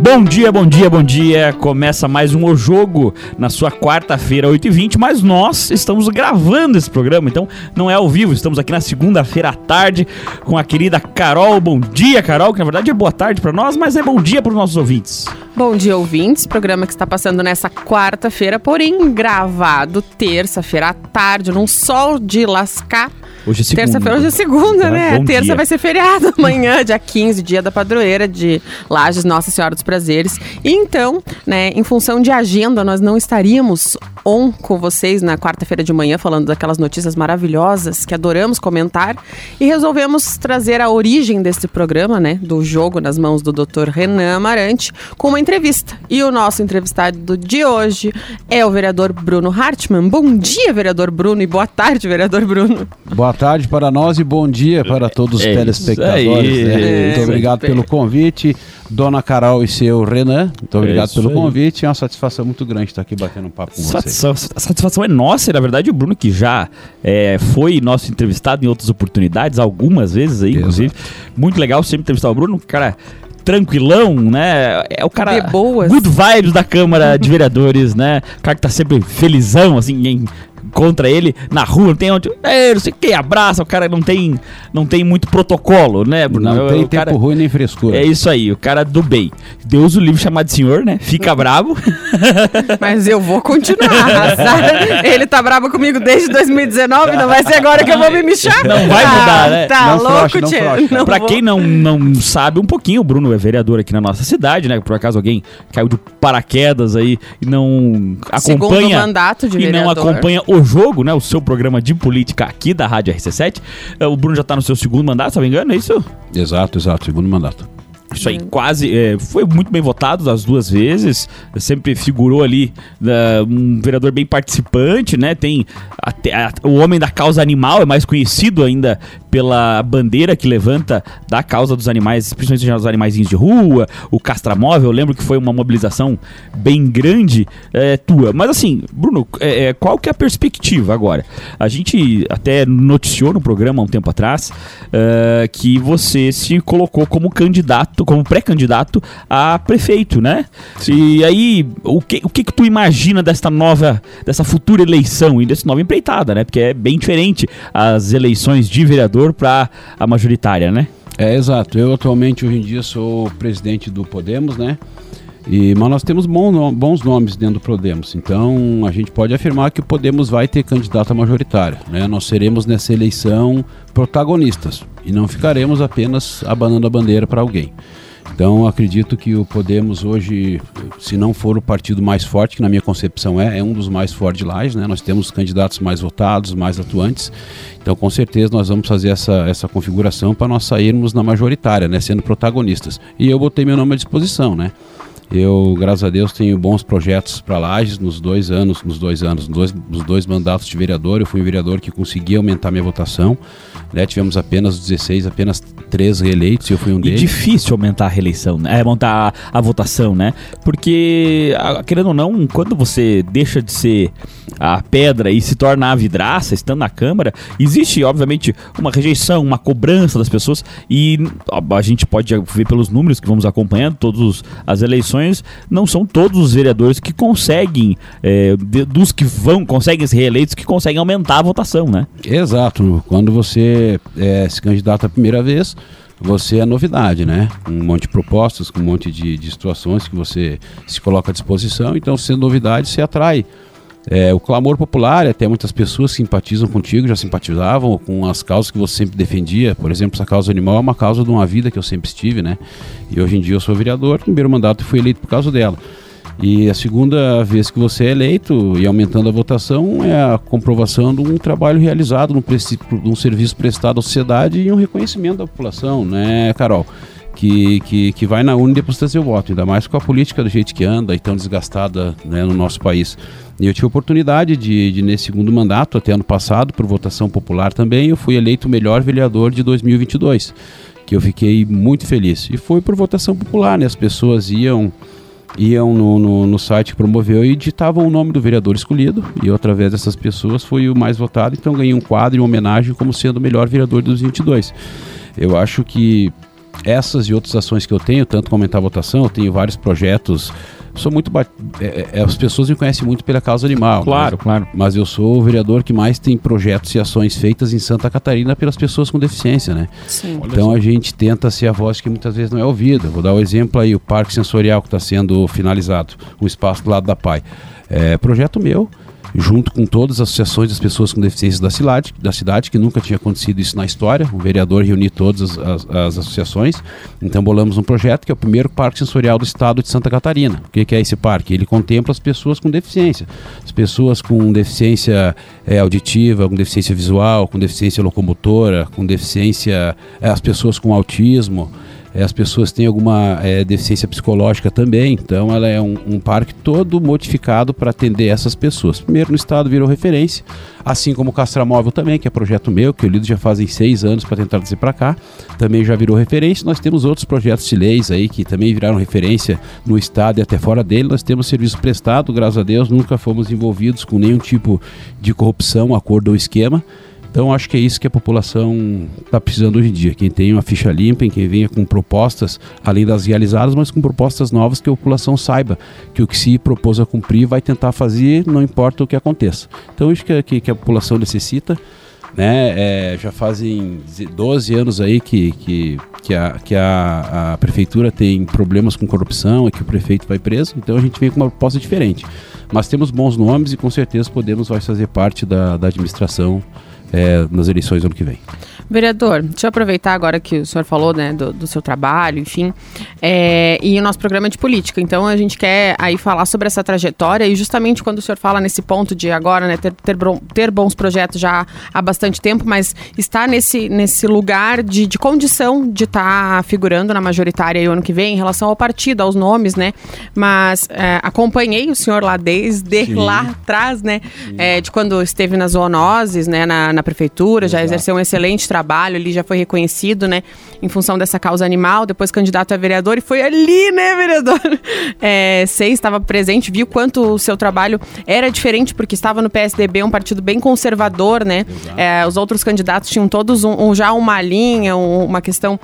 Bom dia, bom dia, bom dia. Começa mais um O Jogo na sua quarta-feira, 8h20, mas nós estamos gravando esse programa, então não é ao vivo, estamos aqui na segunda-feira à tarde com a querida Carol. Bom dia, Carol, que na verdade é boa tarde para nós, mas é bom dia para os nossos ouvintes. Bom dia, ouvintes. Programa que está passando nessa quarta-feira, porém gravado terça-feira à tarde, num sol de lascar. Hoje é segunda. Terça-feira, hoje é segunda, Tá, né? bom Terça dia. vai ser feriado amanhã, dia 15, dia da padroeira de Lages, Nossa Senhora dos Prazeres. E então, né, em função de agenda, nós não estaríamos on com vocês na quarta-feira de manhã falando daquelas notícias maravilhosas que adoramos comentar e resolvemos trazer a origem desse programa, né, do jogo nas mãos do Dr. Renan Amarante, com uma entrevista. E o nosso entrevistado de hoje é o vereador Bruno Hartmann. Bom dia, vereador Bruno, e boa tarde, vereador Bruno. Boa tarde para nós e bom dia para todos os É telespectadores. aí. né? É, Muito obrigado pelo convite, Dona Carol e seu Renan. Muito obrigado isso pelo aí. convite. É uma satisfação muito grande estar aqui batendo um papo com vocês. Satisfa- A satisfação é nossa, e na verdade o Bruno que já é, foi nosso entrevistado em outras oportunidades, algumas vezes aí, Exato. inclusive. Muito legal sempre entrevistar o Bruno, cara tranquilão, né? É o cara De boas. good vibes da Câmara de Vereadores, né? O cara que tá sempre felizão, assim, em- contra ele na rua, não tem onde, é, não sei o que, abraça, o cara não tem não tem muito protocolo, né, Bruno? Não O tem cara- tempo ruim nem frescura. É isso aí, o cara do bem. Deus o livre chamado de senhor, né? Fica bravo. Mas eu vou continuar, sabe? Ele tá bravo comigo desde 2019, não vai ser agora que eu vou me mexer. Não vai mudar, né? Tá Não louco, tio? Não pra vou. quem não, não sabe um pouquinho, o Bruno é vereador aqui na nossa cidade, né? Por acaso alguém caiu de paraquedas aí e não Segundo acompanha mandato de e não vereador. acompanha o jogo, né? O seu programa de política aqui da Rádio RC7. Eh, O Bruno já tá no seu segundo mandato, se não me engano, é isso? Exato, exato. Segundo mandato. Isso aí, quase. é, foi muito bem votado as duas vezes. Sempre figurou ali né, um vereador bem participante, né? Tem até a- o homem da causa animal, é mais conhecido ainda pela bandeira que levanta da causa dos animais, principalmente dos animaizinhos de rua, o castramóvel. Eu lembro que foi uma mobilização bem grande é, tua. Mas assim, Bruno, é, é, qual que é a perspectiva agora? A gente até noticiou no programa há um tempo atrás é, que você se colocou como candidato, como pré-candidato a prefeito, né? E aí, o que, o que que tu imagina desta nova, dessa futura eleição e dessa nova empreitada, né? Porque é bem diferente as eleições de vereador para a majoritária, né? É, exato. Eu atualmente, hoje em dia, sou presidente do Podemos, né? E, mas nós temos bom bons nomes dentro do Podemos. Então, a gente pode afirmar que o Podemos vai ter candidata majoritária. Né? Nós seremos nessa eleição protagonistas. E não ficaremos apenas abanando a bandeira para alguém. Então, acredito que o Podemos hoje, se não for o partido mais forte, que na minha concepção é, é um dos mais fortes Lages, né? Nós temos candidatos mais votados, mais atuantes. Então, com certeza, nós vamos fazer essa, essa configuração para nós sairmos na majoritária, né? Sendo protagonistas. E eu botei meu nome à disposição, né? Eu, graças a Deus, tenho bons projetos para Lages nos dois anos, nos dois anos, nos dois, nos dois mandatos de vereador. Eu fui um vereador que consegui aumentar minha votação. Né? Tivemos apenas 16, apenas três reeleitos e eu fui um E deles. difícil aumentar a reeleição, né? É, aumentar a, a votação, né? Porque, a- querendo ou não, quando você deixa de ser a pedra e se torna a vidraça, estando na Câmara, existe, obviamente, uma rejeição, uma cobrança das pessoas e a gente pode ver pelos números que vamos acompanhando, todas as eleições, não são todos os vereadores que conseguem, é, de- dos que vão, conseguem ser reeleitos, que conseguem aumentar a votação, né? Exato. Quando você eh, se candidata a primeira vez, você é novidade, né? Um monte de propostas, com um monte de, de situações que você se coloca à disposição. Então, sendo novidade, você atrai. Eh, o clamor popular, até muitas pessoas simpatizam contigo, já simpatizavam com as causas que você sempre defendia. Por exemplo, essa causa animal é uma causa de uma vida que eu sempre estive, né? E hoje em dia eu sou vereador, primeiro mandato fui eleito por causa dela. E a segunda vez que você é eleito e aumentando a votação é a comprovação de um trabalho realizado, de um serviço prestado à sociedade e um reconhecimento da população, né, Carol? Que, que, que vai na urna e deposita seu voto, ainda mais com a política do jeito que anda e tão desgastada né, no nosso país. E eu tive a oportunidade de, de, nesse segundo mandato, até ano passado, por votação popular também, eu fui eleito o melhor vereador de 2022, que eu fiquei muito feliz. E foi por votação popular, né? As pessoas iam iam no, no, no site que promoveu e digitavam o nome do vereador escolhido. E eu, através dessas pessoas, fui o mais votado. Então, ganhei um quadro em homenagem como sendo o melhor vereador dos 22. Eu acho que essas e outras ações que eu tenho, tanto comentar a votação, eu tenho vários projetos. Sou muito. É, é, é, as pessoas me conhecem muito pela causa animal. Claro, mas, claro. Mas eu sou o vereador que mais tem projetos e ações feitas em Santa Catarina pelas pessoas com deficiência, né? Sim. Então a gente tenta ser a voz que muitas vezes não é ouvida. Vou dar um exemplo aí: o Parque Sensorial que está sendo finalizado, o espaço do lado da PAI. É projeto meu junto com todas as associações das pessoas com deficiência da cidade, da cidade que nunca tinha acontecido isso na história. O vereador reuniu todas as, as, associações. Então bolamos um projeto que é o primeiro parque sensorial do estado de Santa Catarina. O que, que é esse parque? Ele contempla as pessoas com deficiência. As pessoas com deficiência é, auditiva, com deficiência visual, com deficiência locomotora, com deficiência. É, as pessoas com autismo as pessoas têm alguma é, deficiência psicológica também, então ela é um, um parque todo modificado para atender essas pessoas. Primeiro no estado virou referência, assim como o Castramóvel também, que é projeto meu, que eu lido já fazem seis anos para tentar trazer para cá, também já virou referência. Nós temos outros projetos de leis aí que também viraram referência no estado e até fora dele. Nós temos serviço prestado, graças a Deus, nunca fomos envolvidos com nenhum tipo de corrupção, acordo ou esquema. Então acho que é isso que a população está precisando hoje em dia. Quem tem uma ficha limpa, quem venha com propostas, além das realizadas, mas com propostas novas que a população saiba que o que se propôs a cumprir vai tentar fazer, não importa o que aconteça. Então isso que, que, que a população necessita. Né? É, já fazem 12 anos aí que, que, que, a, que a, a prefeitura tem problemas com corrupção e que o prefeito vai preso, então a gente vem com uma proposta diferente. Mas temos bons nomes e com certeza podemos vai fazer parte da, da administração é, nas eleições do ano que vem. Vereador, deixa eu aproveitar agora que o senhor falou né, do, do seu trabalho, enfim, é, e o nosso programa é de política. Então a gente quer aí falar sobre essa trajetória e justamente quando o senhor fala nesse ponto de agora né, ter, ter, ter bons projetos já há bastante tempo, mas está nesse, nesse lugar de, de condição de estar tá figurando na majoritária o ano que vem em relação ao partido, aos nomes, né? Mas é, acompanhei o senhor lá desde Sim. lá atrás, né? É, de quando esteve nas zoonoses, né? Na, na prefeitura, Exato. já exerceu um excelente trabalho ele já foi reconhecido, né, em função dessa causa animal, depois candidato a vereador, e foi ali, né, vereador? É, Sei estava presente, viu quanto o seu trabalho era diferente, porque estava no PSDB, um partido bem conservador, né? É, os outros candidatos tinham todos um, um já uma linha, um, uma questão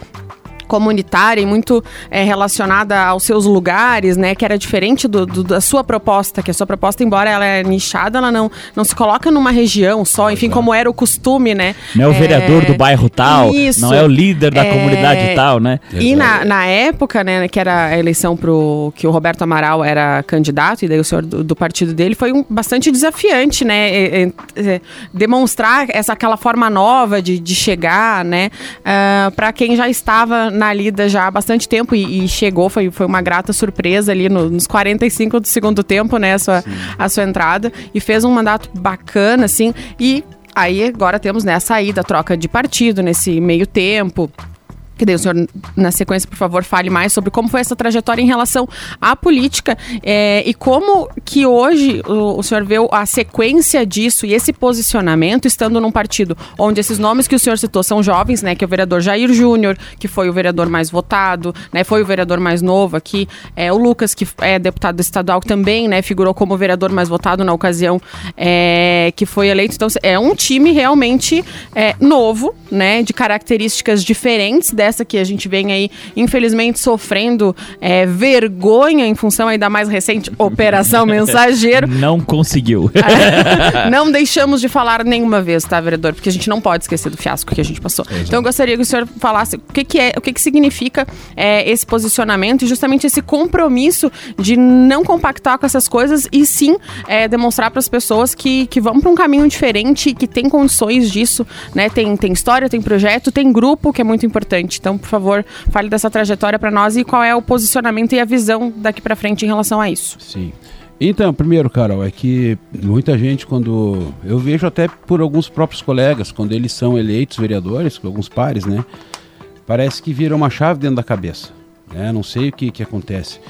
comunitária e muito é, relacionada aos seus lugares, né? Que era diferente do, do, da sua proposta, que a sua proposta, embora ela é nichada, ela não, não se coloca numa região só, enfim, como era o costume, né? Não é o é... vereador do bairro tal, isso, não é o líder da é... comunidade tal, né? E na, na época, né, que era a eleição pro que o Roberto Amaral era candidato, e daí o senhor do, do partido dele, foi um, bastante desafiante, né? É, é, demonstrar essa aquela forma nova de, de chegar, né? Uh, ah, para quem já estava na lida já há bastante tempo e, e chegou, foi, foi uma grata surpresa ali no, nos 45 do segundo tempo, né, a sua, a sua entrada, e fez um mandato bacana, assim, e aí agora temos né, a saída, a troca de partido nesse meio tempo. Que daí o senhor, na sequência, por favor, fale mais sobre como foi essa trajetória em relação à política é, e como que hoje o, o, senhor vê a sequência disso e esse posicionamento estando num partido onde esses nomes que o senhor citou são jovens, né? Que é o vereador Jair Júnior, que foi o vereador mais votado, né? Foi o vereador mais novo aqui. É, o Lucas, que é deputado estadual, também, né? Figurou como vereador mais votado na ocasião é, que foi eleito. Então, é um time realmente é, novo, né? De características diferentes dessa que a gente vem aí, infelizmente, sofrendo é, vergonha em função aí da mais recente Operação Mensageiro. Não conseguiu. não deixamos de falar nenhuma vez, tá, vereador? Porque a gente não pode esquecer do fiasco que a gente passou. Exato. Então eu gostaria que o senhor falasse o que, que é, o que, que significa é, esse posicionamento e justamente esse compromisso de não compactar com essas coisas e sim é, demonstrar para as pessoas que, que vão para um caminho diferente, que tem condições disso, né? Tem, tem história, tem projeto, tem grupo, que é muito importante. Então, por favor, fale dessa trajetória para nós e qual é o posicionamento e a visão daqui para frente em relação a isso. Sim. Então, primeiro, Carol, é que muita gente, quando. Eu vejo até por alguns próprios colegas, quando eles são eleitos vereadores, com alguns pares, né? Parece que vira uma chave dentro da cabeça. Né? Não sei o que, que acontece.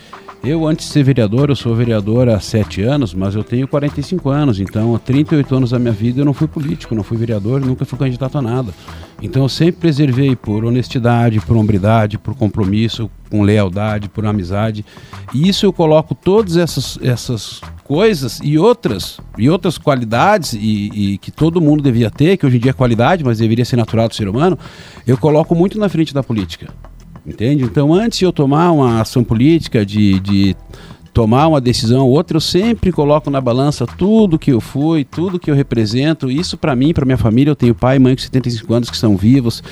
Eu, antes de ser vereador, eu sou vereador há sete anos, mas eu tenho 45 anos, então há 38 anos da minha vida eu não fui político, não fui vereador, nunca fui candidato a nada. Então eu sempre preservei por honestidade, por hombridade, por compromisso, com lealdade, por amizade. E isso eu coloco todas essas, essas coisas e outras e outras qualidades e, e, que todo mundo devia ter, que hoje em dia é qualidade, mas deveria ser natural do ser humano, eu coloco muito na frente da política. Entende? Então, antes de eu tomar uma ação política, de, de tomar uma decisão ou outra, eu sempre coloco na balança tudo que eu fui, tudo que eu represento. Isso para mim, para minha família, eu tenho pai e mãe com 75 anos que são vivos.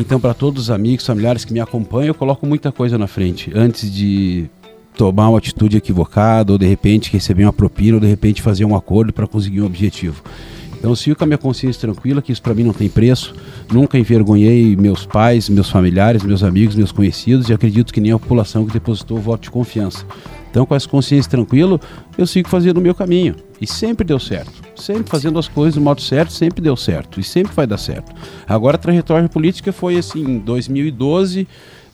Então, para todos os amigos, familiares que me acompanham, eu coloco muita coisa na frente antes de tomar uma atitude equivocada ou de repente receber uma propina ou de repente fazer um acordo para conseguir um objetivo. Então eu sigo com a minha consciência tranquila, que isso para mim não tem preço. Nunca envergonhei meus pais, meus familiares, meus amigos, meus conhecidos e acredito que nem a população que depositou o voto de confiança. Então, com essa consciência tranquila, eu sigo fazendo o meu caminho. E sempre deu certo. Sempre fazendo as coisas do modo certo, sempre deu certo. E sempre vai dar certo. Agora, a trajetória política foi assim: em 2012,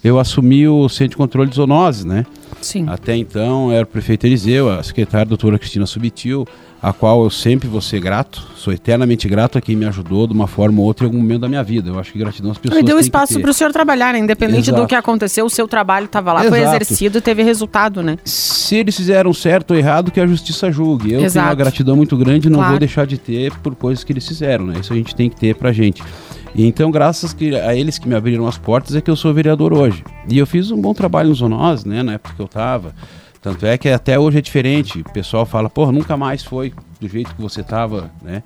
eu assumi o Centro de Controle de Zoonoses, né? Sim. Até então era o prefeito Eliseu, a secretária a doutora Cristina Subitil, a qual eu sempre vou ser grato, sou eternamente grato a quem me ajudou de uma forma ou outra em algum momento da minha vida. Eu acho que gratidão às pessoas. E deu espaço para o senhor trabalhar, né? independente Exato. do que aconteceu, o seu trabalho estava lá, foi Exato. exercido e teve resultado, né? Se eles fizeram certo ou errado, que a justiça julgue. Eu Exato. tenho uma gratidão muito grande e não Claro. vou deixar de ter por coisas que eles fizeram, né? Isso a gente tem que ter pra gente. E então, graças a eles que me abriram as portas, é que eu sou vereador hoje. E eu fiz um bom trabalho nos Zonós, né? Na época que eu tava. Tanto é que até hoje é diferente. O pessoal fala, pô, nunca mais foi do jeito que você tava, né?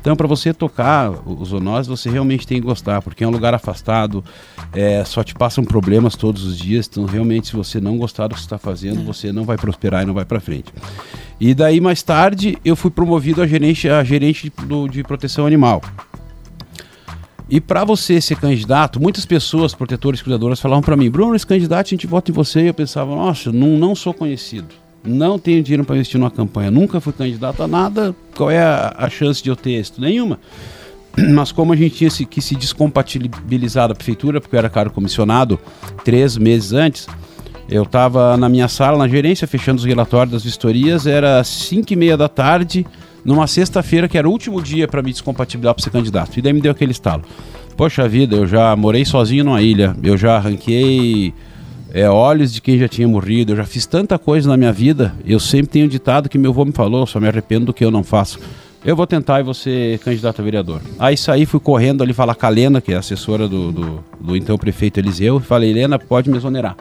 Então, para você tocar os zonós, você realmente tem que gostar, porque é um lugar afastado, é, só te passam problemas todos os dias. Então, realmente, se você não gostar do que você está fazendo, você não vai prosperar e não vai para frente. E daí, mais tarde, eu fui promovido a gerente, a gerente do- de proteção animal. E para você ser candidato, muitas pessoas, protetores cuidadoras, falavam para mim: Bruno, esse candidato, a gente vota em você. E eu pensava: nossa, não, não sou conhecido. Não tenho dinheiro para investir numa campanha. Nunca fui candidato a nada. Qual é a, a chance de eu ter êxito? Nenhuma. Mas como a gente tinha se- que se descompatibilizar da prefeitura, porque eu era caro comissionado três meses antes, eu estava na minha sala, na gerência, fechando os relatórios das vistorias, era 5 e meia da tarde, numa sexta-feira, que era o último dia para me descompatibilizar para ser candidato. E daí me deu aquele estalo. Poxa vida, eu já morei sozinho numa ilha, eu já arranquei é, olhos de quem já tinha morrido, eu já fiz tanta coisa na minha vida, eu sempre tenho ditado que meu avô me falou, só me arrependo do que eu não faço. Eu vou tentar e vou ser candidato a vereador. Aí saí, fui correndo ali falar com a Lena, que é assessora do, do, do então prefeito Eliseu, e falei, Lena, pode me exonerar.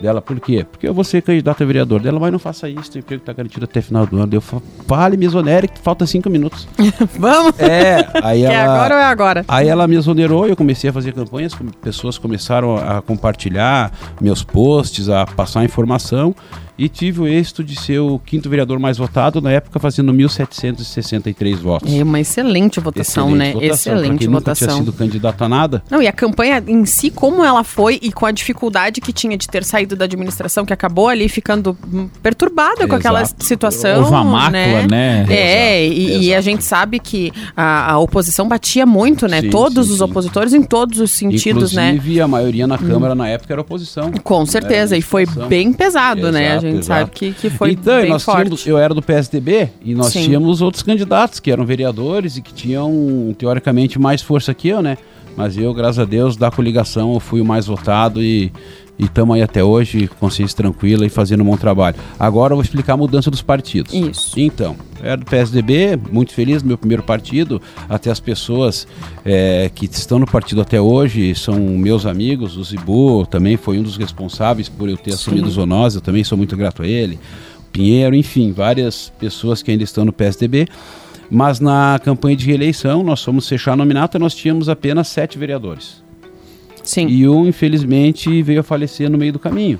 Dela, por quê? Porque eu vou ser candidato a vereador. Dela, mas não faça isso, o emprego está garantido até final do ano. Eu falo, fale, me exonere, que falta cinco minutos. Vamos! É, aí Que ela... é agora ou é agora? Aí ela me exonerou e eu comecei a fazer campanhas, pessoas começaram a compartilhar meus posts, a passar informação e tive o êxito de ser o quinto vereador mais votado, na época fazendo 1.763 votos. É uma excelente votação, né? votação. Excelente quem nunca tinha votação. sido candidato a nada, Não, e a campanha em si, como ela foi e com a dificuldade que tinha de ter saído da administração, que acabou ali ficando hum, perturbada com aquela Exato. situação. Houve uma mácula, né? né? É, Exato, e, e a exato. gente sabe que a, a oposição batia muito, né? Sim, Todos sim, os sim. opositores em todos os sentidos, né? Hum. inclusive a maioria na Câmara na época era oposição. Com certeza, e foi bem pesado, né? Gente exato. sabe que, que foi então, bem nós forte. tínhamos, eu era do PSDB e nós Sim. tínhamos outros candidatos que eram vereadores e que tinham, teoricamente, mais força que eu, né? Mas eu, graças a Deus, da coligação, eu fui o mais votado e estamos aí até hoje, consciência tranquila e fazendo um bom trabalho. Agora eu vou explicar a mudança dos partidos. Isso. Então, eu era do PSDB, muito feliz no meu primeiro partido, até as pessoas é, que estão no partido até hoje são meus amigos, o Zibu também foi um dos responsáveis por eu ter Sim. assumido o Zoonose, eu também sou muito grato a ele, Pinheiro, enfim, várias pessoas que ainda estão no PSDB, mas na campanha de reeleição, nós fomos fechar a nominata, nós tínhamos apenas sete vereadores. Sim. E um, infelizmente, veio a falecer no meio do caminho.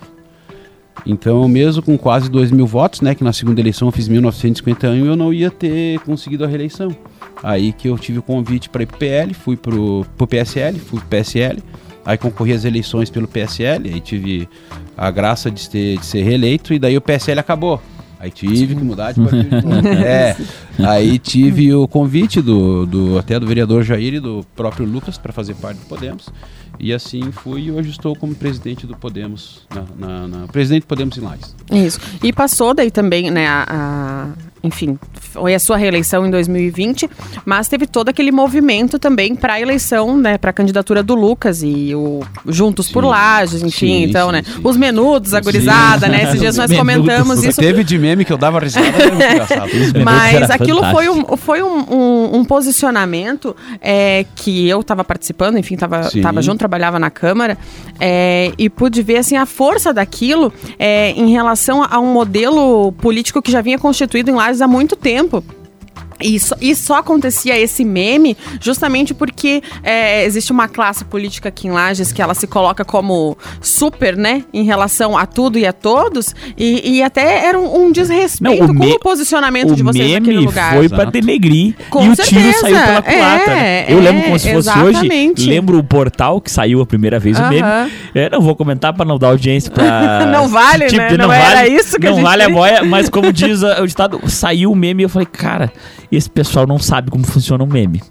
Então, mesmo com quase 2 mil votos, né, que na segunda eleição eu fiz 1951, eu não ia ter conseguido a reeleição. Aí que eu tive o convite para ir pro PL, fui pro, pro PSL, fui pro PSL, aí concorri às eleições pelo PSL, aí tive a graça de, ter, de ser reeleito, e daí o PSL acabou. Aí tive que mudar de partido. é, aí tive o convite do, do até do vereador Jair e do próprio Lucas para fazer parte do Podemos. E assim fui e hoje estou como presidente do Podemos, na, na- na- presidente do Podemos em Lages. Isso. E passou daí também, né, a, a- enfim, foi a sua reeleição em 2020, mas teve todo aquele movimento também para a eleição, né, para a candidatura do Lucas e o Juntos Sim. por Lages, enfim, Sim, então, sim, né, sim. os menudos, a gurizada, né, esses dias nós Menudos. comentamos isso Teve de meme que eu dava risada, mas aquilo foi, um, foi um, um- um posicionamento é, que eu estava participando, enfim, estava tava junto, trabalhava na Câmara, é, e pude ver assim, a força daquilo é, em relação a um modelo político que já vinha constituído em Lages há muito tempo. E só, e só acontecia esse meme justamente porque é, existe uma classe política aqui em Lages que ela se coloca como super, né? Em relação a tudo e a todos. E, e até era um, um desrespeito Não, o com me- o posicionamento de o vocês naquele meme lugar. foi pra denegrir Com e o certeza, tiro saiu pela culatra. é, né? Eu lembro como se fosse exatamente. hoje. Lembro o portal que saiu a primeira vez o meme. É, não vou comentar pra não dar audiência pra. Não vale, né? de- Não era isso que a Não gente vale a boia, mas como diz o ditado, saiu o meme e eu falei, cara, esse pessoal não sabe como funciona um meme.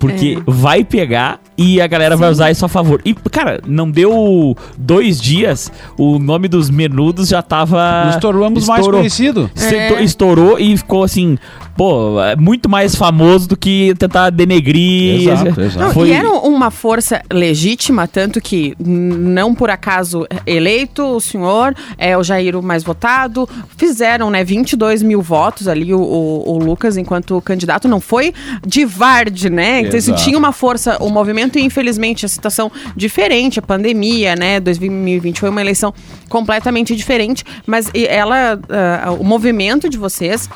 Porque É. vai pegar e a galera vai usar isso a favor. E, cara, não deu dois dias, o nome dos menudos já tava. Nos tornamos mais conhecido. Estourou- É. Estourou e ficou assim, pô, é muito mais famoso do que tentar denegrir. Exato, exato. Não, Foi- E era uma força legítima, tanto que não por acaso eleito o senhor, é o Jair o mais votado, fizeram né, 22 mil votos ali, o, o- o Lucas, enquanto candidato, não foi de Vard, né? Então, Exato. tinha uma força, o movimento, e infelizmente a situação diferente, a pandemia, né? 2020 foi uma eleição completamente diferente, mas e- ela, ah, o movimento de vocês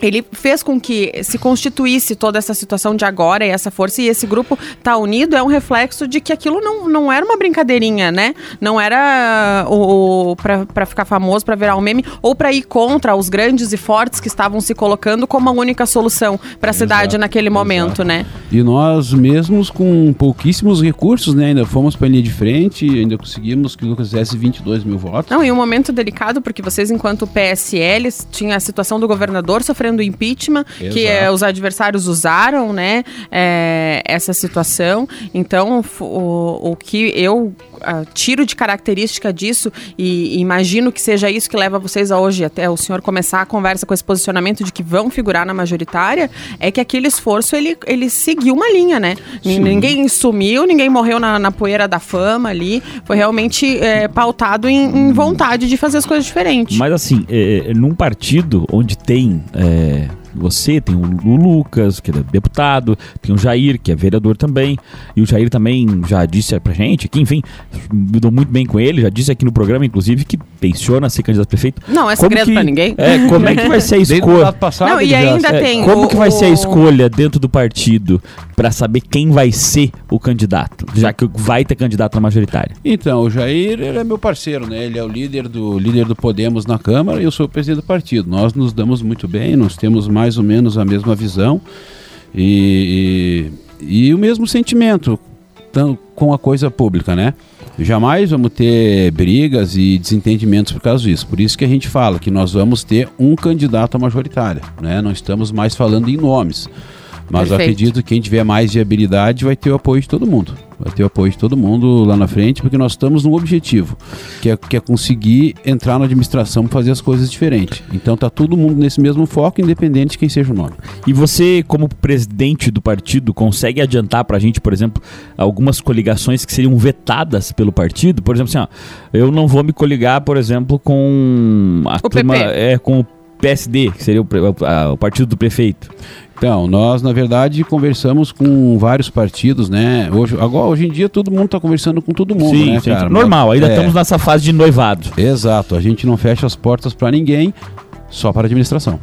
ele fez com que se constituísse toda essa situação de agora e essa força e esse grupo tá unido é um reflexo de que aquilo não, não era uma brincadeirinha, né? Não era o, o pra, pra ficar famoso, pra virar um meme ou pra ir contra os grandes e fortes que estavam se colocando como a única solução pra cidade Exato, naquele momento, exato. né? E nós mesmos com pouquíssimos recursos, né? Ainda fomos para linha de frente, ainda conseguimos que o Lucas fizesse 22 mil votos. Não, e um momento delicado, porque vocês, enquanto PSL, tinha a situação do governador sofrendo impeachment, que Exato. eh, os adversários usaram, né, eh, essa situação. Então, o, o que eu ah, tiro de característica disso, e, e imagino que seja isso que leva vocês a hoje, até o senhor começar a conversa com esse posicionamento de que vão figurar na majoritária, é que aquele esforço, ele, ele seguiu uma linha, né? Sim. Ninguém sumiu, ninguém morreu na, na poeira da fama ali. Foi realmente eh, pautado em, em vontade de fazer as coisas diferentes. Mas assim, é, num partido onde tem é, você, tem o, o Lucas, que é deputado, tem o Jair, que é vereador também, e o Jair também já disse pra gente, que enfim, me dou muito bem com ele, já disse aqui no programa, inclusive, que pensiona ser candidato a prefeito. Não é Como segredo que- pra ninguém. É, como é que vai ser a o escolha? passado, Não, e ainda É, tem como o- que vai ser a o- escolha dentro do partido pra saber quem vai ser o candidato, já que vai ter candidato na majoritária? Então, o Jair ele é meu parceiro, né? Ele é o líder do líder do Podemos na Câmara e eu sou o presidente do partido. Nós nos damos muito bem, nós temos mais ou menos a mesma visão e, e, e o mesmo sentimento com a coisa pública, né? Jamais vamos ter brigas e desentendimentos por causa disso. Por isso que a gente fala que nós vamos ter um candidato à majoritária, né? Não estamos mais falando em nomes. Mas acredito que quem tiver mais viabilidade vai ter o apoio de todo mundo. Vai ter o apoio de todo mundo lá na frente, porque nós estamos num objetivo, que é, que é conseguir entrar na administração e fazer as coisas diferentes. Então tá todo mundo nesse mesmo foco, independente de quem seja o nome. E você, como presidente do partido, consegue adiantar pra gente, por exemplo, algumas coligações que seriam vetadas pelo partido? Por exemplo, assim, ó, eu não vou me coligar, por exemplo, com a O turma, PP. é, com o PSD, que seria o, a- o partido do prefeito. Então, nós, na verdade, conversamos com vários partidos, né? Hoje, agora, hoje em dia, todo mundo está conversando com todo mundo, né, cara? normal, ainda É, estamos nessa fase de noivado. Exato, a gente não fecha as portas para ninguém, só para a administração.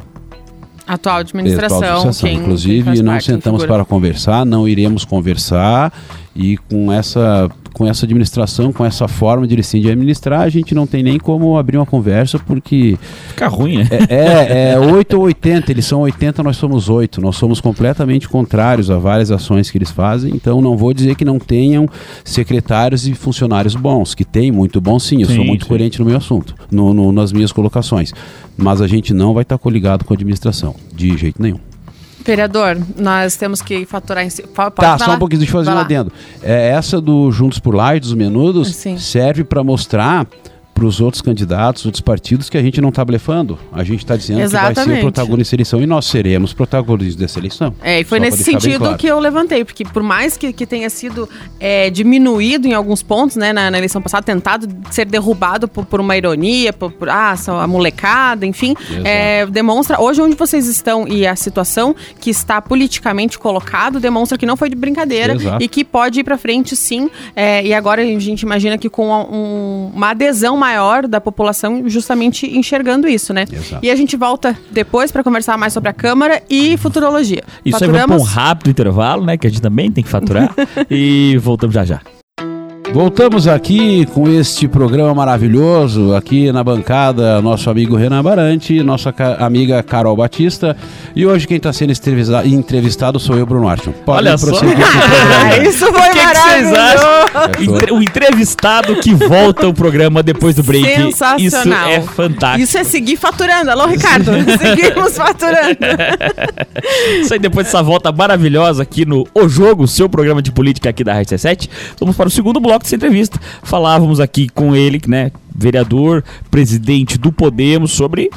Atual administração, Atual administração. quem, Inclusive, quem faz não parte, sentamos para conversar, não iremos conversar e com essa, com essa administração, com essa forma de sim de administrar, a gente não tem nem como abrir uma conversa, porque Fica ruim, né? é, é, é 8 ou 80, eles são 80, nós somos 8. Nós somos completamente contrários a várias ações que eles fazem, então não vou dizer que não tenham secretários e funcionários bons, que tem muito bom sim, eu Sim, sou muito sim. coerente no meu assunto, no, no- nas minhas colocações. Mas a gente não vai estar coligado com a administração, de jeito nenhum. Vereador, nós temos que faturar em. Pode Tá, falar? só um pouquinho, deixa eu fazer Vai um lá. adendo. É, essa do Juntos por Laje, dos Menudos, Sim. serve para mostrar para os outros candidatos, outros partidos, que a gente não está blefando. A gente está dizendo que vai ser Exatamente. o protagonista da eleição e nós seremos protagonistas dessa eleição. É, e foi Só nesse sentido claro. que eu levantei, porque por mais que, que tenha sido é, diminuído em alguns pontos, né, na, na eleição passada, tentado ser derrubado por, por uma ironia, por, por ah, a molecada, enfim, é, demonstra, hoje onde vocês estão e a situação que está politicamente colocado, demonstra que não foi de brincadeira Exato. e que pode ir pra frente sim, é, e agora a gente imagina que com um- uma adesão maior da população justamente enxergando isso, né? Exato. E a gente volta depois para conversar mais sobre a Câmara e futurologia. Isso aí vamos pra um rápido intervalo, né? Que a gente também tem que faturar. e voltamos já já. Voltamos aqui com este programa maravilhoso, aqui na bancada, nosso amigo Renan Barante, nossa ca- amiga Carol Batista, e hoje quem está sendo entrevista- entrevistado sou eu, Bruno. Podem Olha só. Ah, isso foi O que, que vocês maravilhoso! acham? O entrevistado que volta o programa depois do break. Sensacional. Isso é fantástico. Isso é seguir faturando. Alô, Ricardo. Seguimos faturando. Isso aí depois dessa volta maravilhosa aqui no O Jogo, seu programa de política aqui da Rádio 7 vamos para o segundo bloco dessa entrevista. Falávamos aqui com ele, né, vereador, presidente do Podemos, sobre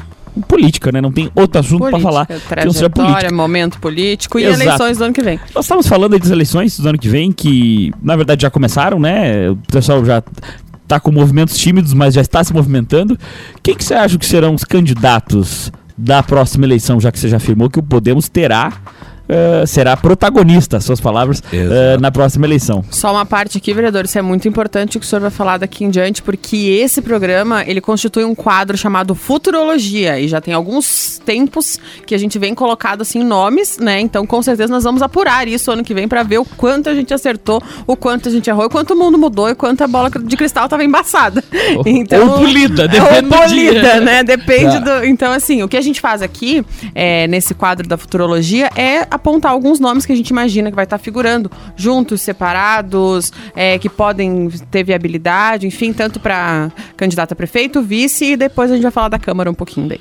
política, né? Não tem outro assunto para falar que não seja trajetória, política. momento político e Exato. eleições do ano que vem. Nós estamos falando das eleições do ano que vem, que na verdade já começaram, né? O pessoal já tá com movimentos tímidos, mas já está se movimentando. Quem que você acha que serão os candidatos da próxima eleição, já que você já afirmou que o Podemos terá, eh, será protagonista, suas palavras, Exato. na próxima eleição? Só uma parte aqui, vereador, isso é muito importante o que o senhor vai falar daqui em diante, porque esse programa, ele constitui um quadro chamado Futurologia, e já tem alguns tempos que a gente vem colocado assim nomes, né? Então, com certeza nós vamos apurar isso ano que vem pra ver o quanto a gente acertou, o quanto a gente errou, o quanto o mundo mudou e quanto a bola de cristal tava embaçada. ou polida, depende ou do polida, dia. né? Depende Tá. do. Então, assim, o que a gente faz aqui, é, nesse quadro da futurologia, é apontar alguns nomes que a gente imagina que vai estar figurando juntos, separados, é, que podem ter viabilidade, enfim, tanto para candidato a prefeito, vice, e depois a gente vai falar da Câmara um pouquinho daí.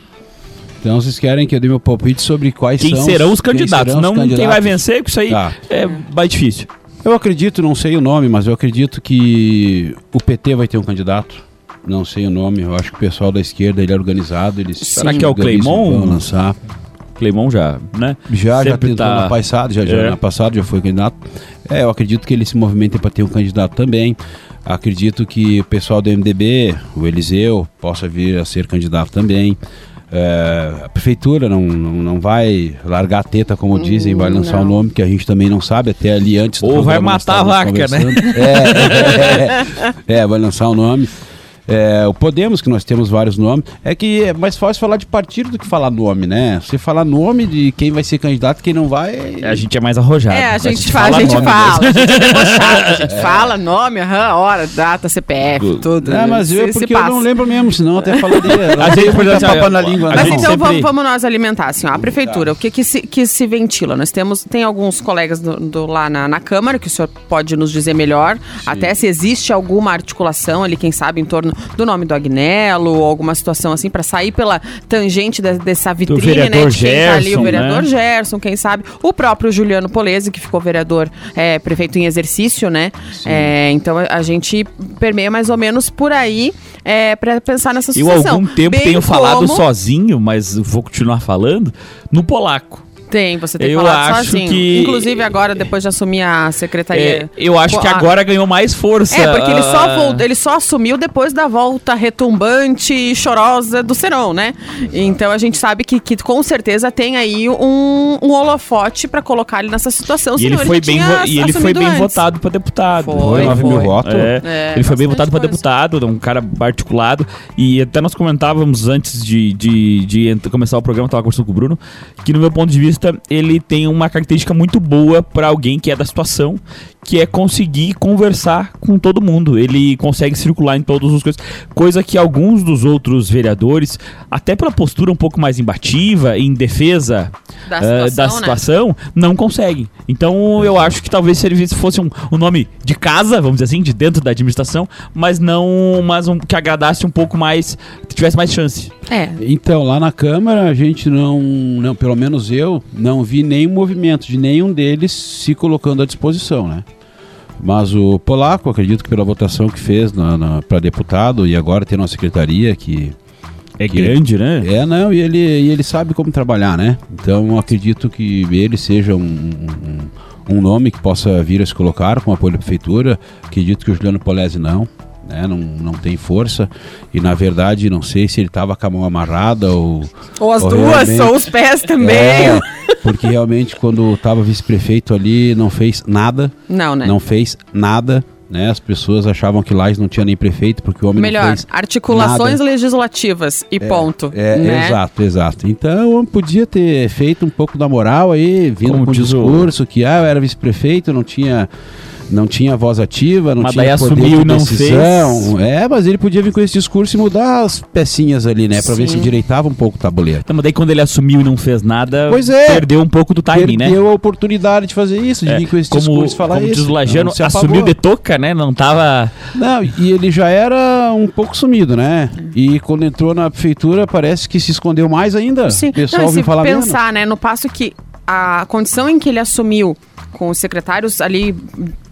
Então vocês querem que eu dê meu palpite sobre quais Quem são serão os quem candidatos? serão os não quem vai candidatos? vencer, porque isso aí Tá. é mais difícil. Eu acredito, não sei o nome, mas eu acredito que o PT vai ter um candidato. Não sei o nome, eu acho que o pessoal da esquerda ele é organizado, eles Será se que é o Cleimon? lançar. Cleimon já, né? Já, já Sempre tentou tá- no passado, já, já É. no passado já foi candidato. É, eu acredito que ele se movimenta para ter um candidato também. Acredito que o pessoal do MDB, o Eliseu, possa vir a ser candidato também. É, a prefeitura não, não, não vai largar a teta, como dizem, vai lançar o não. nome que a gente também não sabe, até ali antes do Ou vai matar a vaca, né? conversando. É, é, é, vai lançar o nome. É, o Podemos, que nós temos vários nomes, é que é mais fácil falar de partido do que falar nome, né? Você falar nome de quem vai ser candidato, quem não vai. A gente é mais arrojado. É, a gente fala, a gente fala, a gente é debochado, a gente fala nome, aham, hora, data, CPF, tudo. É, mas eu, Se- se porque eu não lembro mesmo, senão até falaria. A gente, por exemplo, papa na língua, a né? Mas gente então sempre- vamos, vamos nós alimentar, assim, ó, a prefeitura, o que que se, que se ventila? Nós temos, tem alguns colegas do, do- lá na, na Câmara, que o senhor pode nos dizer melhor, até se existe alguma articulação ali, quem sabe, em torno do nome do Agnello, ou alguma situação assim, para sair pela tangente de- dessa vitrine, né, vereador de quem tá ali, Gerson, o vereador né? Gerson, quem sabe, o próprio Juliano Polese, que ficou vereador, é, prefeito em exercício, né, É, então a, gente permeia mais ou menos por aí, é, para pensar nessa Eu sucessão. há algum tempo Bem tenho falado como- sozinho, mas vou continuar falando, no polaco. Tem, você tem Eu falado acho sozinho. que- Inclusive agora, depois de assumir a secretaria. É, eu acho que a- agora ganhou mais força. É, porque ele só, ah, vol- ele só assumiu depois da volta retumbante e chorosa do Serão, né? Então a gente sabe que, que com certeza tem aí um, um holofote pra colocar ele nessa situação. E ele foi bem, e ele foi bem antes. votado para deputado. Foi, 9 mil votos. É, É, ele foi bem votado para deputado, um cara articulado. E até nós comentávamos antes de, de, de começar o programa, tava conversando com o Bruno, que no meu ponto de vista, ele tem uma característica muito boa para alguém que é da situação, que é conseguir conversar com todo mundo. Ele consegue circular em todas as coisas, coisa que alguns dos outros vereadores, até pela postura um pouco mais imbativa, em defesa Da eh, situação, da né? situação, não conseguem. Então eu acho que talvez se ele fosse um, um nome de casa, vamos dizer assim, de dentro da administração, mas não, mas um, que agradasse um pouco mais, tivesse mais chance. É. Então, lá na Câmara, a gente não, não, pelo menos eu, não vi nenhum movimento de nenhum deles se colocando à disposição, né? Mas o Polaco, acredito que pela votação que fez para deputado e agora tem uma secretaria que. É que, grande, né? É, não, e ele, e ele sabe como trabalhar, né? Então acredito que ele seja um, um, um nome que possa vir a se colocar com apoio da prefeitura. Acredito que o Juliano Polese não. Né, não, não tem força e na verdade não sei se ele estava com a mão amarrada ou ou as ou duas ou os pés também é, porque realmente quando estava vice-prefeito ali não fez nada não né não fez nada né? As pessoas achavam que Lages não tinha nem prefeito porque o homem Melhor, não fez articulações nada. legislativas e é, ponto. É, né? Exato, exato. Então o homem podia ter feito um pouco da moral aí, vindo Como com o discurso o... que ah, eu era vice-prefeito, não tinha não tinha voz ativa, não mas tinha daí poder assumiu de não decisão. Fez. É, mas ele podia vir com esse discurso e mudar as pecinhas ali, né? Pra Sim. ver se direitava um pouco o tabuleiro. Então, mas daí quando ele assumiu e não fez nada, pois é, perdeu um pouco do timing, perdeu né? Perdeu a oportunidade de fazer isso, de é, vir com esse como, discurso e falar como isso. Diz o Lajano, assumiu de toca, né? Não tava... Não, e ele já era um pouco sumido, né? E quando entrou na prefeitura, parece que se escondeu mais ainda. Sim. O pessoal não, se falar pensar, mesmo. né? No passo que a condição em que ele assumiu com os secretários ali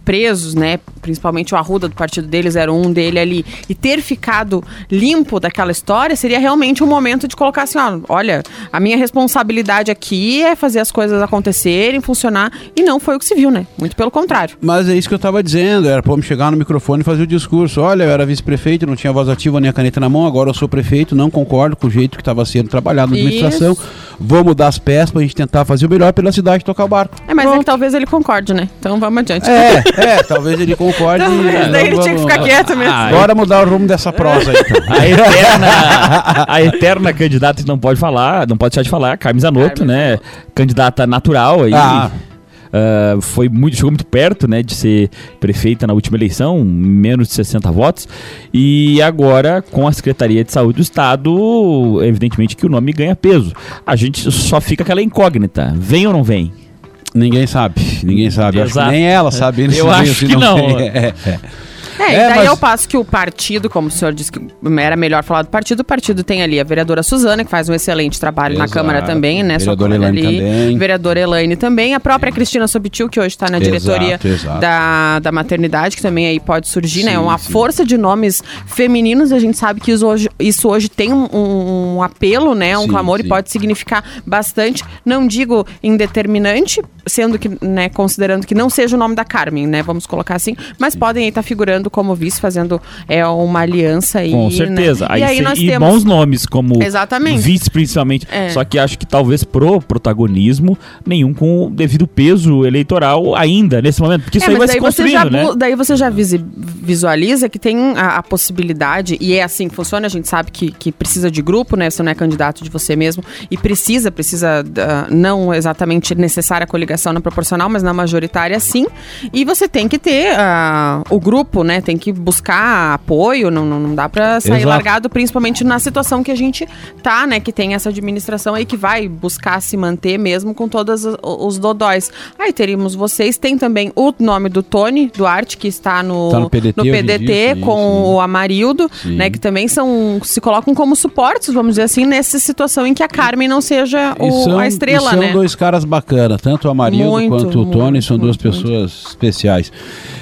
presos, né? Principalmente o Arruda do partido deles era um dele ali, e ter ficado limpo daquela história seria realmente um momento de colocar assim, ó, olha, a minha responsabilidade aqui é fazer as coisas acontecerem, funcionar, e não foi o que se viu, né? Muito pelo contrário. Mas é isso que eu tava dizendo, era pra me chegar no microfone e fazer o discurso. Olha, eu era vice-prefeito, não tinha voz ativa nem a caneta na mão, agora eu sou prefeito, não concordo com o jeito que estava sendo trabalhado na administração. Isso. Vou mudar as peças pra gente tentar fazer o melhor pela cidade tocar o barco. É, mas Pronto. é que talvez ele concorde, né? Então vamos adiante. É, é, talvez ele concorde. Talvez, daí ele tinha que ficar quieto mesmo. Ah, Bora mudar o rumo dessa prosa aí, então. A eterna, a eterna candidata que não pode falar, não pode deixar de falar, Carmen Zanotto, né? Candidata natural aí. Ah. Uh, foi muito, chegou muito perto né, de ser prefeita na última eleição, menos de 60 votos. E agora, com a Secretaria de Saúde do Estado, evidentemente que o nome ganha peso. A gente só fica aquela incógnita: vem ou não vem? Ninguém sabe, ninguém sabe. nem ela sabe. Eu acho que não. não. É, é. É, é, e daí mas... eu passo que o partido, como o senhor disse que era melhor falar do partido, o partido tem ali a vereadora Suzana, que faz um excelente trabalho Exato. na Câmara também, né? Vereadora Elaine ali. também. Vereadora Elaine também. A própria Cristina Sobitil, que hoje está na diretoria exato, exato. Da, da maternidade, que também aí pode surgir, né? sim, né? Uma sim. força de nomes femininos, a gente sabe que isso hoje, isso hoje tem um, um apelo, né? Um sim, clamor e pode significar bastante. Não digo indeterminante, sendo que, né, considerando que não seja o nome da Carmen, né? Vamos colocar assim, mas podem aí estar tá figurando como vice, fazendo é, uma aliança aí. Com né? certeza. Né? Aí, e aí nós e temos... bons nomes como Exatamente. vice, principalmente. É. Só que acho que talvez pro protagonismo, nenhum com o devido peso eleitoral ainda, nesse momento. Porque é, isso aí vai se construindo, já, né? Daí você já visualiza que tem a, a, possibilidade, e é assim que funciona, a gente sabe que, que precisa de grupo, né? Você não é candidato de você mesmo, e precisa, precisa uh, não exatamente necessária a coligação na proporcional, mas na majoritária sim. E você tem que ter uh, o grupo, né? Tem que buscar apoio, não, não, não dá para sair Exato. largado, principalmente na situação que a gente tá, né? Que tem essa administração aí que vai buscar se manter mesmo com todos os dodóis. Aí teríamos vocês, tem também o nome do Tony Duarte, que está no, tá no PDT, no PDT com sim. o Amarildo, sim. né? Que também são se colocam como suportes, vamos dizer assim, nessa situação em que a Carmen não seja o, são, a estrela, são né? São dois caras bacanas, tanto o Amarildo muito, quanto o Tony, muito, são duas muito, pessoas especiais.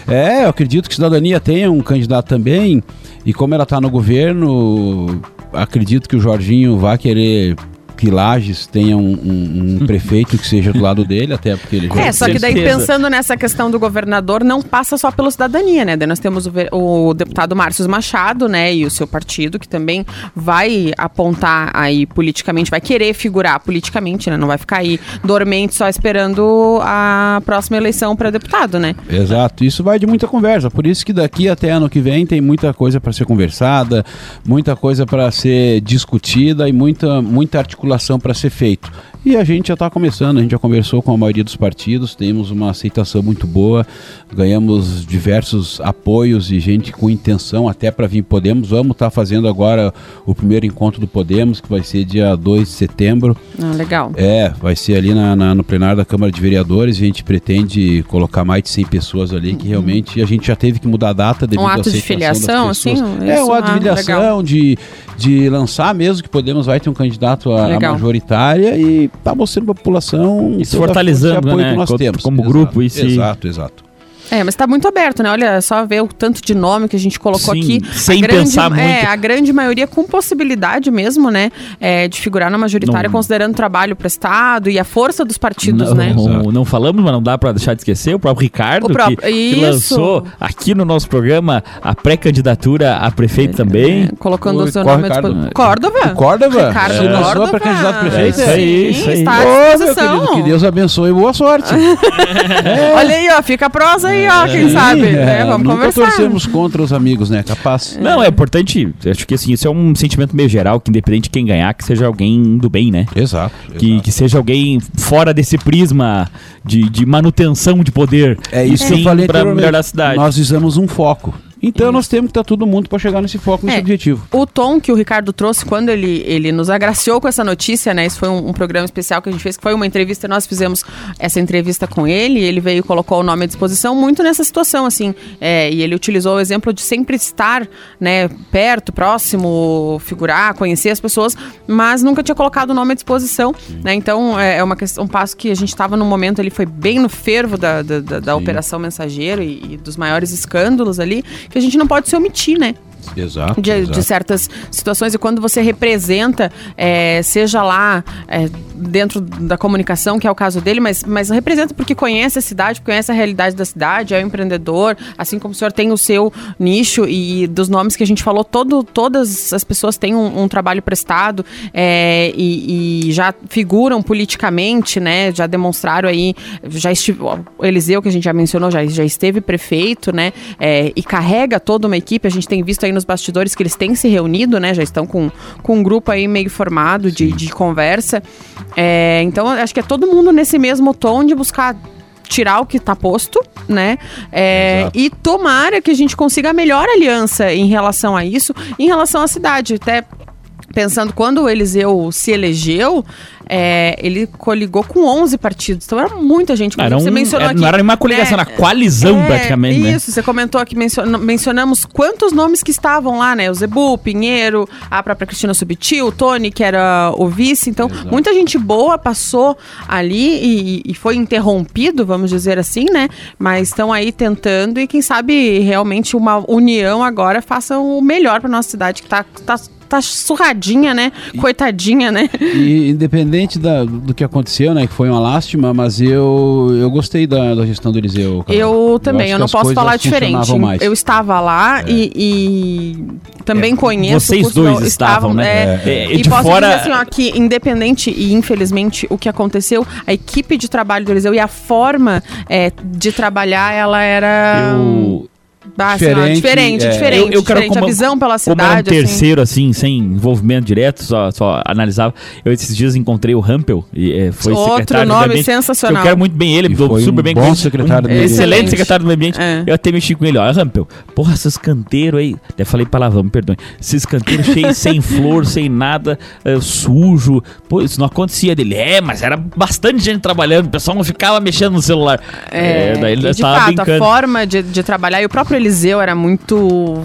É, eu acredito que cidadania tenha um candidato também, e como ela está no governo, acredito que o Jorginho vai querer que Lages tenha um, um, um, prefeito que seja do lado dele, até porque ele já É, só que daí certeza. pensando nessa questão do governador, não passa só pela cidadania, né? Daí nós temos o, o, deputado Márcio Machado, né, e o seu partido, que também vai apontar aí politicamente, vai querer figurar politicamente, né? Não vai ficar aí dormente só esperando a próxima eleição para deputado, né? Exato, isso vai de muita conversa, por isso que daqui até ano que vem tem muita coisa para ser conversada, muita coisa para ser discutida e muita, muita articulação articulação para ser feito. E a gente já está começando, a gente já conversou com a maioria dos partidos, temos uma aceitação muito boa, ganhamos diversos apoios e gente com intenção até para vir Podemos. Vamos estar tá fazendo agora o primeiro encontro do Podemos, que vai ser dia 2 de setembro. Ah, legal. É, vai ser ali na, na, no plenário da Câmara de Vereadores. A gente pretende colocar mais de 100 pessoas ali, uhum. que realmente a gente já teve que mudar a data devido um ato de filiação, assim? É, um ato de ah, filiação, de, de lançar mesmo que Podemos vai ter um candidato à majoritária e está mostrando para a população e se fortalizando, né? que nós como, temos. como exato, grupo. E se... Exato, exato. É, mas tá muito aberto, né? Olha, só ver o tanto de nome que a gente colocou Sim, aqui. sem a grande, pensar muito. É, a grande maioria com possibilidade mesmo, né? é, de figurar na majoritária, Não- considerando o trabalho prestado e a força dos partidos, não, né? não, não falamos, mas não dá pra deixar de esquecer o próprio Ricardo, O próprio- que, que lançou aqui no nosso programa a pré-candidatura a prefeito também. É, colocando Oi, o seu nome à Ricardo? Córdova. Córdova? Ricardo Córdova. pra candidato a prefeito? É isso aí, isso aí. Está à Ô, querido, que Deus abençoe e boa sorte. Olha aí, ó, fica a prosa aí, ó, quem sabe. É, né? Vamos nunca conversar. torcemos contra os amigos, né? Capaz. Não, é importante, acho que assim, isso é um sentimento meio geral, que independente de quem ganhar, que seja alguém do bem, né? Exato. Que, exato. que seja alguém fora desse prisma de, de manutenção de poder. É isso que eu falei pra melhorar a cidade. Nós visamos um foco. Então nós temos que estar todo mundo para chegar nesse foco, nesse É. objetivo. O tom que o Ricardo trouxe quando ele, ele nos agraciou com essa notícia, né? Isso foi um, um programa especial que a gente fez, que foi uma entrevista, nós fizemos essa entrevista com ele, ele veio e colocou o nome à disposição muito nessa situação, assim. é, e ele utilizou o exemplo de sempre estar, né, perto, próximo, figurar, conhecer as pessoas, mas nunca tinha colocado o nome à disposição, né? Então é, é uma questão, um passo que a gente estava no momento, ele foi bem no fervo da, da, da- da. Operação Mensageiro e, e dos maiores escândalos ali, que a gente não pode se omitir, né? Exato. de, exato. de certas situações e quando você representa, é, seja lá é, dentro da comunicação, que é o caso dele, mas, mas representa porque conhece a cidade, conhece a realidade da cidade, é um empreendedor, assim como o senhor tem o seu nicho e dos nomes que a gente falou, todo, todas as pessoas têm um, um trabalho prestado é, e, e já figuram politicamente, né? Já demonstraram aí, já estive, o Eliseu, que a gente já mencionou, já, já esteve prefeito, né? é, e carrega toda uma equipe. A gente tem visto aí nos bastidores que eles têm se reunido, né? Já estão com, com um grupo aí meio formado de, de conversa. É, então, acho que é todo mundo nesse mesmo tom de buscar tirar o que tá posto, né? É, e tomara que a gente consiga a melhor aliança em relação a isso, em relação à cidade. Até pensando, quando o Eliseu se elegeu, é, ele coligou com 11 partidos. Então era muita gente. Era um- você mencionou era- aqui. não era uma coligação, né? era qualizão É, praticamente, né? Isso, você comentou aqui, menciona- mencionamos quantos nomes que estavam lá, né? O Zebu, Pinheiro, a própria Cristina Subtil, o Tony, que era o vice. Então, Exato. muita gente boa passou ali e, e foi interrompido, vamos dizer assim, né? Mas estão aí tentando e quem sabe realmente uma união agora faça o melhor para nossa cidade, que tá, tá, tá surradinha, né? Coitadinha, né? E independente da- do que aconteceu, né? Que foi uma lástima, mas eu, eu gostei da, da gestão do Eliseu. Carol. Eu também, eu que não posso coisas falar diferente. Eu estava lá e, e também É, conheço. vocês dois da- estavam, né? é, É, e de posso fora- dizer assim, ó, que independente e infelizmente o que aconteceu, a equipe de trabalho do Eliseu e a forma é, de trabalhar, ela era Eu, ah, assim, Diferente, diferente, é. diferente, Eu- eu quero diferente. como- a visão pela como era um cidade, assim. terceiro, assim, sem envolvimento direto, só, só analisava. Eu esses dias encontrei o Rampel, e é, foi Outro secretário do nome meio ambiente. sensacional. Eu quero muito bem ele, E dou foi super um bem bom secretário do um meio Excelente ambiente. secretário do meio ambiente. É. Eu até mexi com ele, ó, Rampel, porra, esses canteiros aí, até falei palavrão, me perdoe, esses canteiros cheios, sem flor, sem nada, é, sujo, pô, isso não acontecia dele. É, mas era bastante gente trabalhando, o pessoal não ficava mexendo no celular. É, daí ele e de estava fato, brincando. a forma de, de trabalhar, e o próprio Eliseu era muito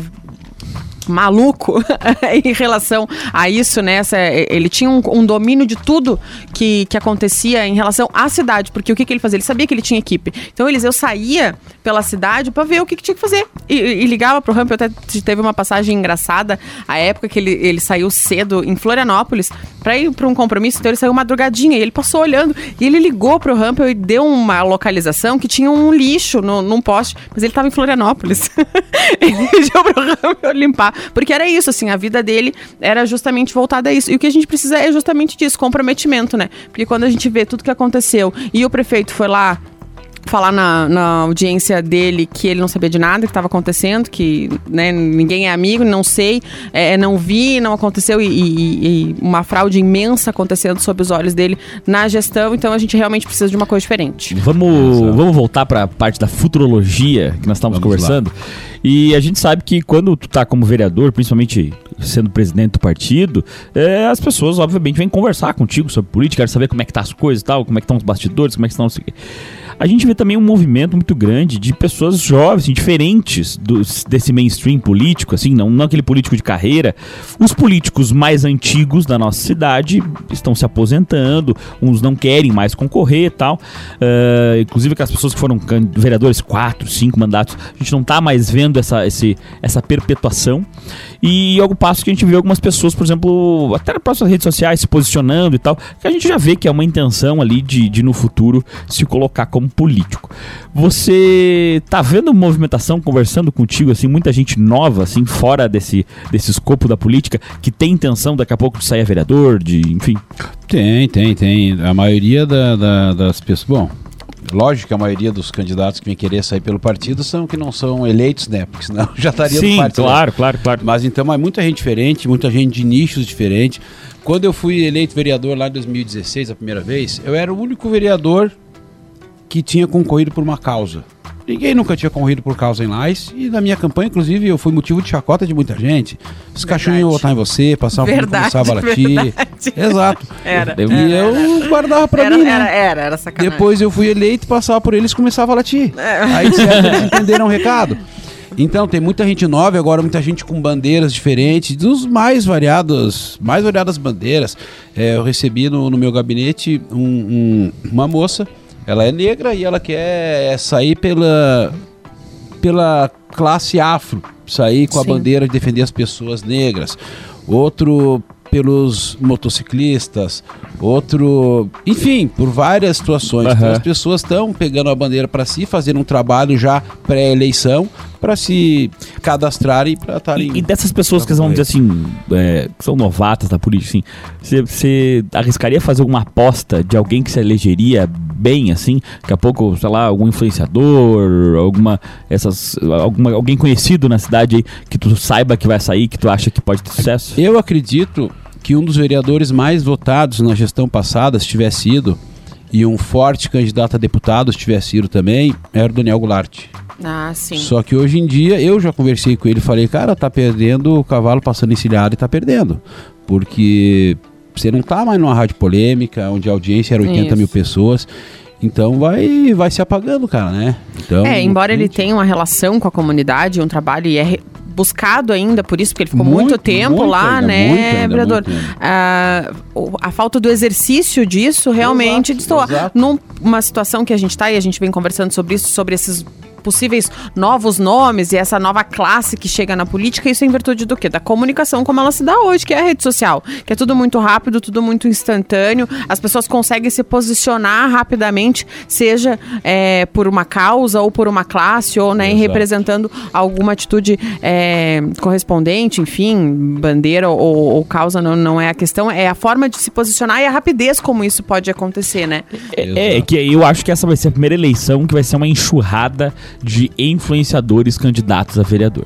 maluco em relação a isso, né? Ele tinha um, um domínio de tudo que, que acontecia em relação à cidade, porque o que, que ele fazia? Ele sabia que ele tinha equipe. Então, Eliseu saía pela cidade para ver o que, que tinha que fazer. E, e ligava pro Ramp, até teve uma passagem engraçada, a época que ele, ele saiu cedo em Florianópolis para ir para um compromisso, então ele saiu madrugadinha e ele passou olhando e ele ligou pro Rampel e deu uma localização que tinha um lixo no, num poste, mas ele tava em Florianópolis. ele pediu pro Rampel limpar, porque era isso, assim, a vida dele era justamente voltada a isso. E o que a gente precisa é justamente disso, comprometimento, né? Porque quando a gente vê tudo que aconteceu e o prefeito foi lá falar na, na audiência dele que ele não sabia de nada que estava acontecendo, que né, ninguém é amigo, não sei, é, não vi, não aconteceu e, e- e uma fraude imensa acontecendo sob os olhos dele na gestão, então a gente realmente precisa de uma coisa diferente. Vamos, vamos voltar para a parte da futurologia que nós estávamos Vamos conversando. E a gente sabe que quando tu tá como vereador, principalmente sendo presidente do partido, é, as pessoas obviamente vêm conversar contigo sobre política, querem saber como é que tá as coisas e tal, como é que estão os bastidores, como é que estão não sei o quê. A gente vê também um movimento muito grande de pessoas jovens, assim, diferentes do, desse mainstream político, assim, não, não aquele político de carreira. Os políticos mais antigos da nossa cidade estão se aposentando, uns não querem mais concorrer e tal. Uh, inclusive aquelas pessoas que foram vereadores quatro, cinco mandatos, a gente não está mais vendo essa, esse, essa perpetuação. E ao passo que a gente vê algumas pessoas, por exemplo, até nas próximas redes sociais se posicionando e tal, que a gente já vê que é uma intenção ali de, de no futuro se colocar como político. Você tá vendo movimentação, conversando contigo, assim, muita gente nova, assim, fora desse, desse escopo da política, que tem intenção daqui a pouco de sair a vereador, de, enfim? Tem, tem, tem. A maioria da, da, das pessoas. Bom, Lógico que a maioria dos candidatos que vem querer sair pelo partido são que não são eleitos, né? Porque senão já estaria Sim, no partido. claro, claro, claro. Mas então é muita gente diferente, muita gente de nichos diferentes. Quando eu fui eleito vereador lá em 2016, a primeira vez, eu era o único vereador que tinha concorrido por uma causa. Ninguém nunca tinha corrido por causa em Lais. E na minha campanha, inclusive, eu fui motivo de chacota de muita gente. Os cachorros iam votar em você, passar o tempo começava a latir. Exato. Era. E era, eu era. guardava pra era, mim, né? Era, era, era sacanagem. Depois eu fui eleito, passava por eles e começava a latir. É. Aí certo, eles entenderam o recado. Então, tem muita gente nova agora, muita gente com bandeiras diferentes, dos mais variados, mais variadas bandeiras. É, eu recebi no, no meu gabinete um, um, uma moça ela é negra e ela quer sair pela, pela classe afro, sair com Sim. a bandeira de defender as pessoas negras. Outro pelos motociclistas, outro, enfim, por várias situações. Uhum. Então as pessoas estão pegando a bandeira para si, fazendo um trabalho já pré-eleição para se cadastrarem para estarem. E, e, dessas pessoas que vamos dizer assim, é, que são novatas da política, assim, você arriscaria fazer alguma aposta de alguém que se elegeria bem, assim, daqui a pouco, sei lá, algum influenciador, alguma, essas, alguma, alguém conhecido na cidade aí, que tu saiba que vai sair, que tu acha que pode ter sucesso? Eu acredito que um dos vereadores mais votados na gestão passada, se tivesse ido, e um forte candidato a deputado, se tivesse ido também, era o Daniel Goulart. Ah, sim. Só que hoje em dia, eu já conversei com ele e falei, cara, tá perdendo o cavalo passando encilhado e tá perdendo. Porque você não tá mais numa rádio polêmica, onde a audiência era 80 Isso. mil pessoas. Então vai, vai se apagando, cara, né? Então, é, embora ele tenha uma relação com a comunidade, um trabalho e é buscado ainda por isso, porque ele ficou muito, muito tempo muito lá, ainda, né, muito ainda, vereador? Ah, a falta do exercício disso realmente destoa. Numa situação que a gente está e a gente vem conversando sobre isso, sobre esses possíveis novos nomes e essa nova classe que chega na política, isso é em virtude do quê? Da comunicação como ela se dá hoje, que é a rede social, que é tudo muito rápido, tudo muito instantâneo, as pessoas conseguem se posicionar rapidamente, seja é, por uma causa ou por uma classe, ou né, representando alguma atitude é, correspondente, enfim, bandeira ou, ou, causa não, não é a questão, é a forma de se posicionar e a rapidez como isso pode acontecer, né? É, é que eu acho que essa vai ser a primeira eleição que vai ser uma enxurrada de influenciadores candidatos a vereador.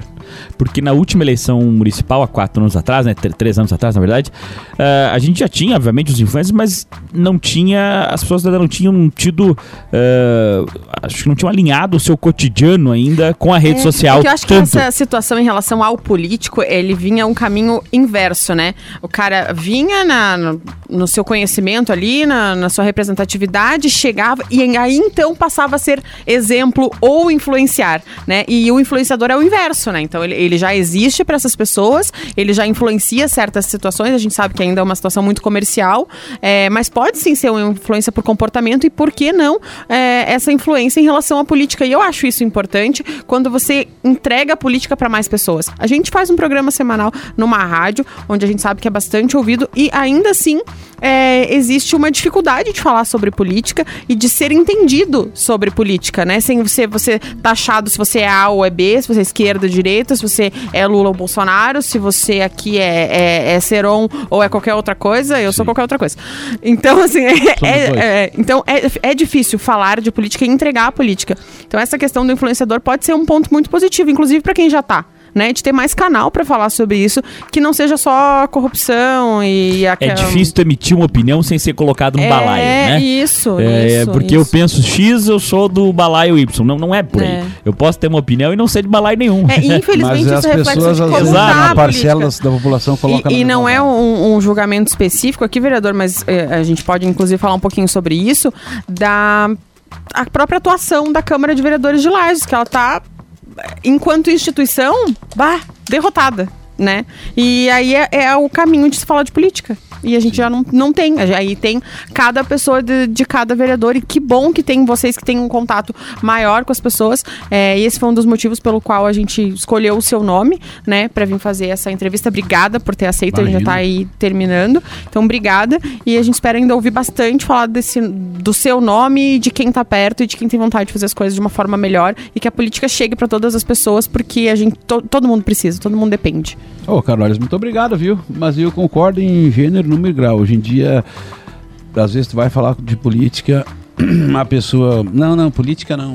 Porque na última eleição municipal, há quatro anos atrás, né? Três anos atrás, na verdade, uh, a gente já tinha, obviamente, os influencers, mas não tinha. As pessoas ainda não tinham tido. Uh, acho que não tinham alinhado o seu cotidiano ainda com a rede é, social. eu acho tanto. que essa situação em relação ao político, ele vinha um caminho inverso, né? O cara vinha na, no, no seu conhecimento ali, na, na sua representatividade, chegava e aí então passava a ser exemplo ou influenciar, né? E o influenciador é o inverso, né? Então, então ele, ele já existe para essas pessoas, ele já influencia certas situações. A gente sabe que ainda é uma situação muito comercial, é, mas pode sim ser uma influência por comportamento e por que não é, essa influência em relação à política. E eu acho isso importante quando você entrega a política para mais pessoas. A gente faz um programa semanal numa rádio, onde a gente sabe que é bastante ouvido e ainda assim é, existe uma dificuldade de falar sobre política e de ser entendido sobre política, né? Sem você, você taxado se você é A ou é B, se você é esquerda, direita se você é Lula ou Bolsonaro, se você aqui é, é, é Seron ou é qualquer outra coisa, eu Sim. sou qualquer outra coisa. Então, assim, é, é, é, então é, é difícil falar de política e entregar a política. Então, essa questão do influenciador pode ser um ponto muito positivo, inclusive para quem já está né? De ter mais canal para falar sobre isso, que não seja só corrupção e aquela... É difícil emitir uma opinião sem ser colocado no é, balaio, né? Isso, é, isso. Porque isso. eu penso X, eu sou do balaio Y. Não, não é por aí. É. Eu posso ter uma opinião e não ser de balaio nenhum. É, infelizmente Mas isso as pessoas, às vezes, uma parcela da população coloca E, e não é um, um, julgamento específico aqui, vereador, mas é, a gente pode inclusive falar um pouquinho sobre isso, da a própria atuação da Câmara de Vereadores de Lages, que ela tá, enquanto instituição, bah, derrotada, né? E aí é, é o caminho de se falar de política. E a gente já não, não tem. Aí tem cada pessoa de, de cada vereador. E que bom que tem vocês que têm um contato maior com as pessoas. É, e esse foi um dos motivos pelo qual a gente escolheu o seu nome, né? Pra vir fazer essa entrevista. Obrigada por ter aceito. A gente já tá aí terminando. Então, obrigada. E a gente espera ainda ouvir bastante falar desse, do seu nome, de quem tá perto e de quem tem vontade de fazer as coisas de uma forma melhor. E que a política chegue para todas as pessoas, porque a gente, to, todo mundo precisa, todo mundo depende. Ô, oh, Carolina, muito obrigado, viu? Mas eu concordo em gênero, número e grau. Hoje em dia, às vezes tu vai falar de política, a pessoa. Não, não, política não.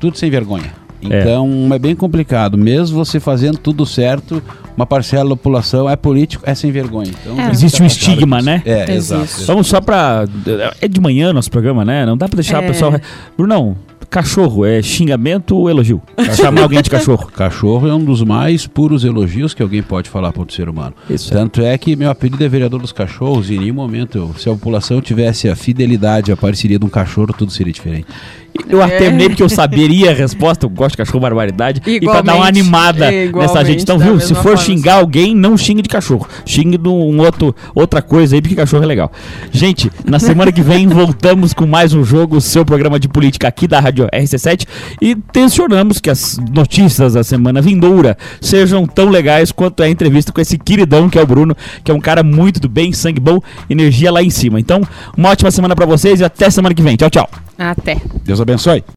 Tudo sem vergonha. Então é. é. bem complicado. Mesmo você fazendo tudo certo, uma parcela da população é político, é sem vergonha. Então, é. Existe um estigma, disso. né? É, exato. Vamos só pra. É de manhã nosso programa, né? Não dá pra deixar é. o pessoal. Brunão, Cachorro é xingamento ou elogio? Chamar alguém de cachorro. Cachorro é um dos mais puros elogios que alguém pode falar para outro ser humano. Isso Tanto é. é que meu apelido é vereador dos cachorros e em nenhum momento, se a população tivesse a fidelidade, a parceria de um cachorro, tudo seria diferente. Eu é. terminei porque eu saberia a resposta, eu gosto de cachorro barbaridade. Igualmente, e pra dar uma animada nessa gente. Então, viu? Se for forma. xingar alguém, não xingue de cachorro. Xingue de um outro, outra coisa aí, porque cachorro é legal. Gente, na semana que vem voltamos com mais um jogo, seu programa de política aqui da Rádio RC7. E tensionamos que as notícias da semana vindoura sejam tão legais quanto é a entrevista com esse queridão que é o Bruno, que é um cara muito do bem, sangue bom, energia lá em cima. Então, uma ótima semana para vocês e até semana que vem. Tchau, tchau. Até. Deus abençoe.